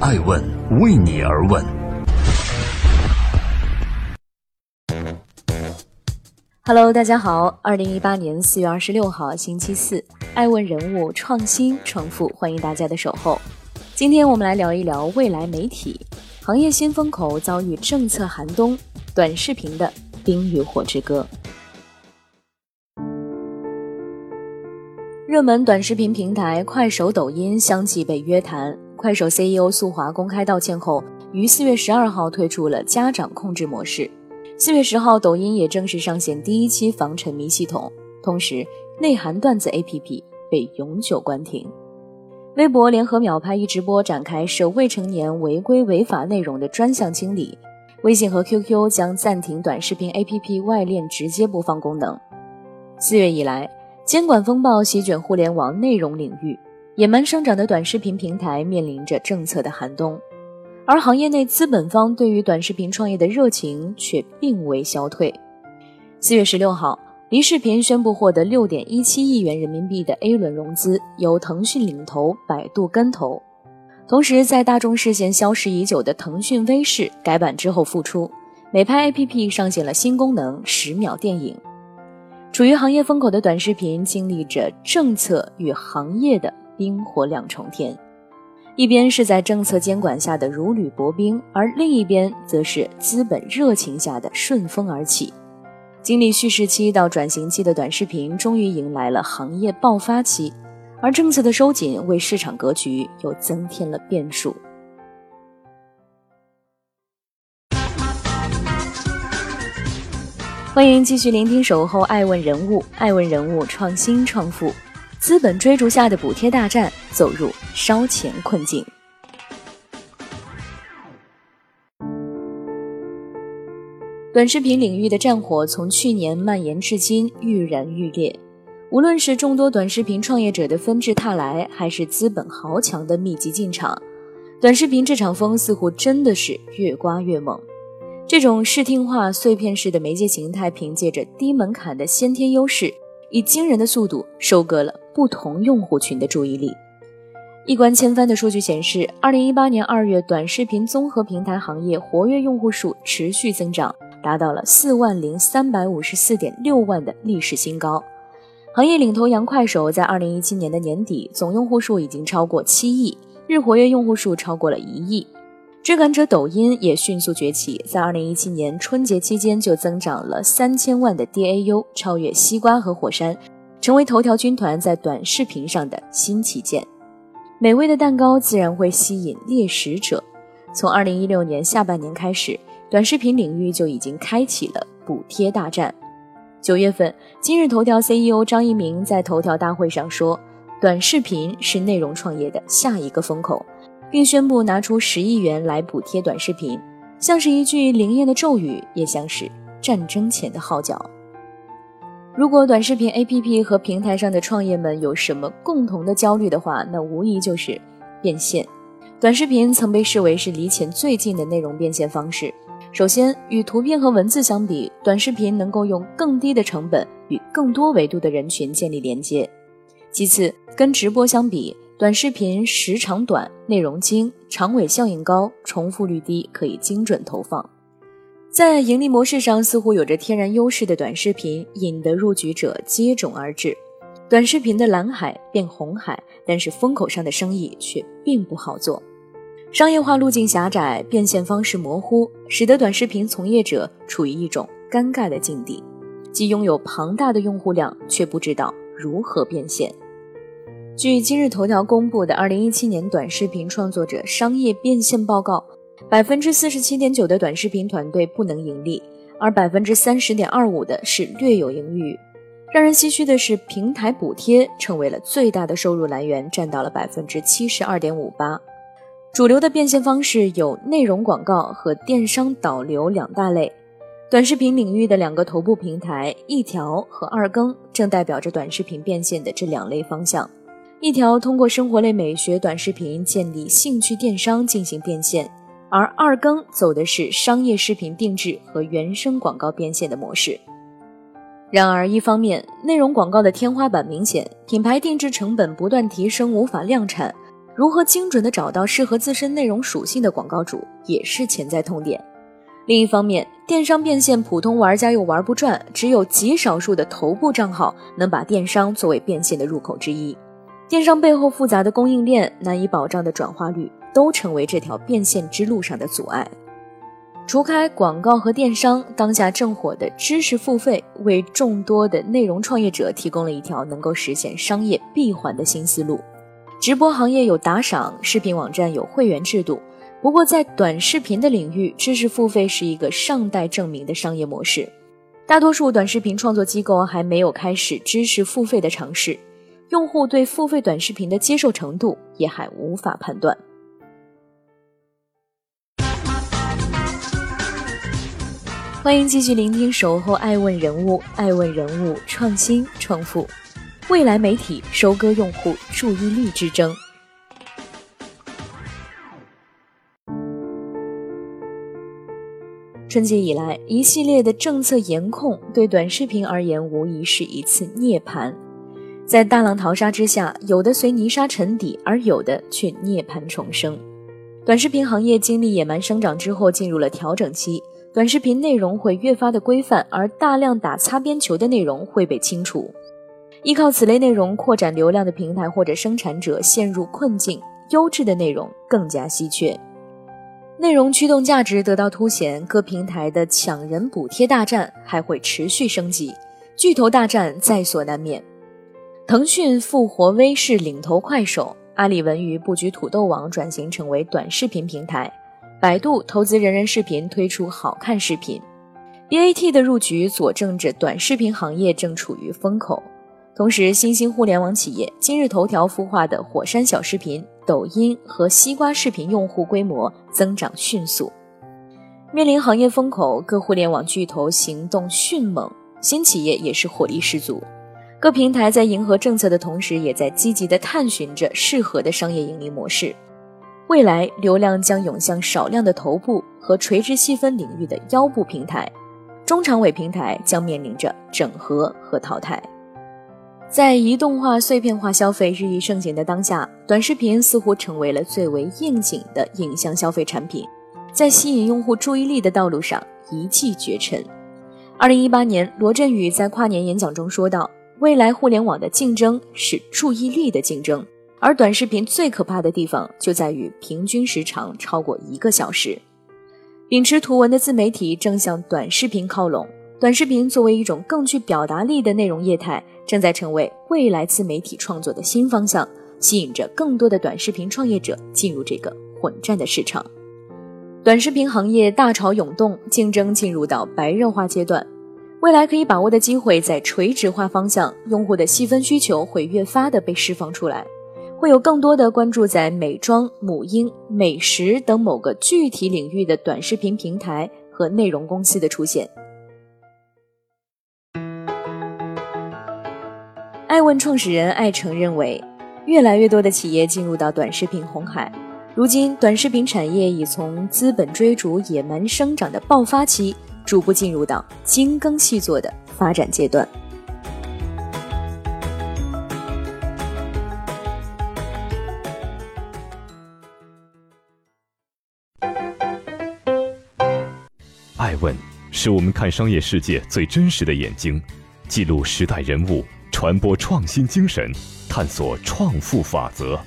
爱问为你而问。Hello，大家好，二零一八年四月二十六号星期四，爱问人物创新创富，欢迎大家的守候。今天我们来聊一聊未来媒体行业新风口遭遇政策寒冬，短视频的冰与火之歌。热门短视频平台快手、抖音相继被约谈。快手 CEO 苏华公开道歉后，于四月十二号退出了家长控制模式。四月十号，抖音也正式上线第一期防沉迷系统，同时内涵段子 APP 被永久关停。微博联合秒拍一直播展开涉未成年违规违法内容的专项清理。微信和 QQ 将暂停短视频 APP 外链直接播放功能。四月以来。监管风暴席卷互联网内容领域，野蛮生长的短视频平台面临着政策的寒冬，而行业内资本方对于短视频创业的热情却并未消退。四月十六号，梨视频宣布获得六点一七亿元人民币的 A 轮融资，由腾讯领投，百度跟投。同时，在大众视线消失已久的腾讯微视改版之后复出，美拍 APP 上线了新功能十秒电影。处于行业风口的短视频，经历着政策与行业的冰火两重天。一边是在政策监管下的如履薄冰，而另一边则是资本热情下的顺风而起。经历蓄势期到转型期的短视频，终于迎来了行业爆发期，而政策的收紧为市场格局又增添了变数。欢迎继续聆听《守候爱问人物》，爱问人物创新创富，资本追逐下的补贴大战走入烧钱困境。短视频领域的战火从去年蔓延至今，愈燃愈烈。无论是众多短视频创业者的纷至沓来，还是资本豪强的密集进场，短视频这场风似乎真的是越刮越猛。这种视听化碎片式的媒介形态，凭借着低门槛的先天优势，以惊人的速度收割了不同用户群的注意力。一关千帆的数据显示，二零一八年二月，短视频综合平台行业活跃用户数持续增长，达到了四万零三百五十四点六万的历史新高。行业领头羊快手在二零一七年的年底，总用户数已经超过七亿，日活跃用户数超过了一亿。追赶者抖音也迅速崛起，在二零一七年春节期间就增长了三千万的 DAU，超越西瓜和火山，成为头条军团在短视频上的新旗舰。美味的蛋糕自然会吸引猎食者。从二零一六年下半年开始，短视频领域就已经开启了补贴大战。九月份，今日头条 CEO 张一鸣在头条大会上说：“短视频是内容创业的下一个风口。”并宣布拿出十亿元来补贴短视频，像是一句灵验的咒语，也像是战争前的号角。如果短视频 APP 和平台上的创业们有什么共同的焦虑的话，那无疑就是变现。短视频曾被视为是离钱最近的内容变现方式。首先，与图片和文字相比，短视频能够用更低的成本与更多维度的人群建立连接。其次，跟直播相比。短视频时长短，内容精，长尾效应高，重复率低，可以精准投放。在盈利模式上似乎有着天然优势的短视频，引得入局者接踵而至。短视频的蓝海变红海，但是风口上的生意却并不好做。商业化路径狭窄，变现方式模糊，使得短视频从业者处于一种尴尬的境地，既拥有庞大的用户量，却不知道如何变现。据今日头条公布的二零一七年短视频创作者商业变现报告，百分之四十七点九的短视频团队不能盈利，而百分之三十点二五的是略有盈余。让人唏嘘的是，平台补贴成为了最大的收入来源，占到了百分之七十二点五八。主流的变现方式有内容广告和电商导流两大类。短视频领域的两个头部平台一条和二更，正代表着短视频变现的这两类方向。一条通过生活类美学短视频建立兴趣电商进行变现，而二更走的是商业视频定制和原生广告变现的模式。然而，一方面内容广告的天花板明显，品牌定制成本不断提升，无法量产；如何精准地找到适合自身内容属性的广告主，也是潜在痛点。另一方面，电商变现普通玩家又玩不转，只有极少数的头部账号能把电商作为变现的入口之一。电商背后复杂的供应链、难以保障的转化率，都成为这条变现之路上的阻碍。除开广告和电商，当下正火的知识付费，为众多的内容创业者提供了一条能够实现商业闭环的新思路。直播行业有打赏，视频网站有会员制度。不过，在短视频的领域，知识付费是一个尚待证明的商业模式。大多数短视频创作机构还没有开始知识付费的尝试，用户对付费短视频的接受程度也还无法判断。欢迎继续聆听《守候爱问人物》，爱问人物创新创富。未来媒体收割用户注意力之争。春节以来，一系列的政策严控对短视频而言，无疑是一次涅槃。在大浪淘沙之下，有的随泥沙沉底，而有的却涅槃重生。短视频行业经历野蛮生长之后，进入了调整期。短视频内容会越发的规范，而大量打擦边球的内容会被清除。依靠此类内容扩展流量的平台或者生产者陷入困境，优质的内容更加稀缺。内容驱动价值得到凸显，各平台的抢人补贴大战还会持续升级，巨头大战在所难免。腾讯复活微视领头快手，阿里文娱布局土豆网转型成为短视频平台，百度投资人人视频推出好看视频，BAT 的入局佐证着短视频行业正处于风口。同时，新兴互联网企业今日头条孵化的火山小视频、抖音和西瓜视频用户规模增长迅速。面临行业风口，各互联网巨头行动迅猛，新企业也是火力十足。各平台在迎合政策的同时，也在积极的探寻着适合的商业盈利模式。未来，流量将涌向少量的头部和垂直细分领域的腰部平台，中长尾平台将面临着整合和淘汰。在移动化、碎片化消费日益盛行的当下，短视频似乎成为了最为应景的影像消费产品，在吸引用户注意力的道路上一骑绝尘。二零一八年，罗振宇在跨年演讲中说道：“未来互联网的竞争是注意力的竞争，而短视频最可怕的地方就在于平均时长超过一个小时。”秉持图文的自媒体正向短视频靠拢，短视频作为一种更具表达力的内容业态。正在成为未来自媒体创作的新方向，吸引着更多的短视频创业者进入这个混战的市场。短视频行业大潮涌动，竞争进入到白热化阶段。未来可以把握的机会在垂直化方向，用户的细分需求会越发的被释放出来，会有更多的关注在美妆、母婴、美食等某个具体领域的短视频平台和内容公司的出现。爱问创始人艾诚认为，越来越多的企业进入到短视频红海。如今，短视频产业已从资本追逐野蛮生长的爆发期，逐步进入到精耕细作的发展阶段。爱问是我们看商业世界最真实的眼睛，记录时代人物。传播创新精神，探索创富法则。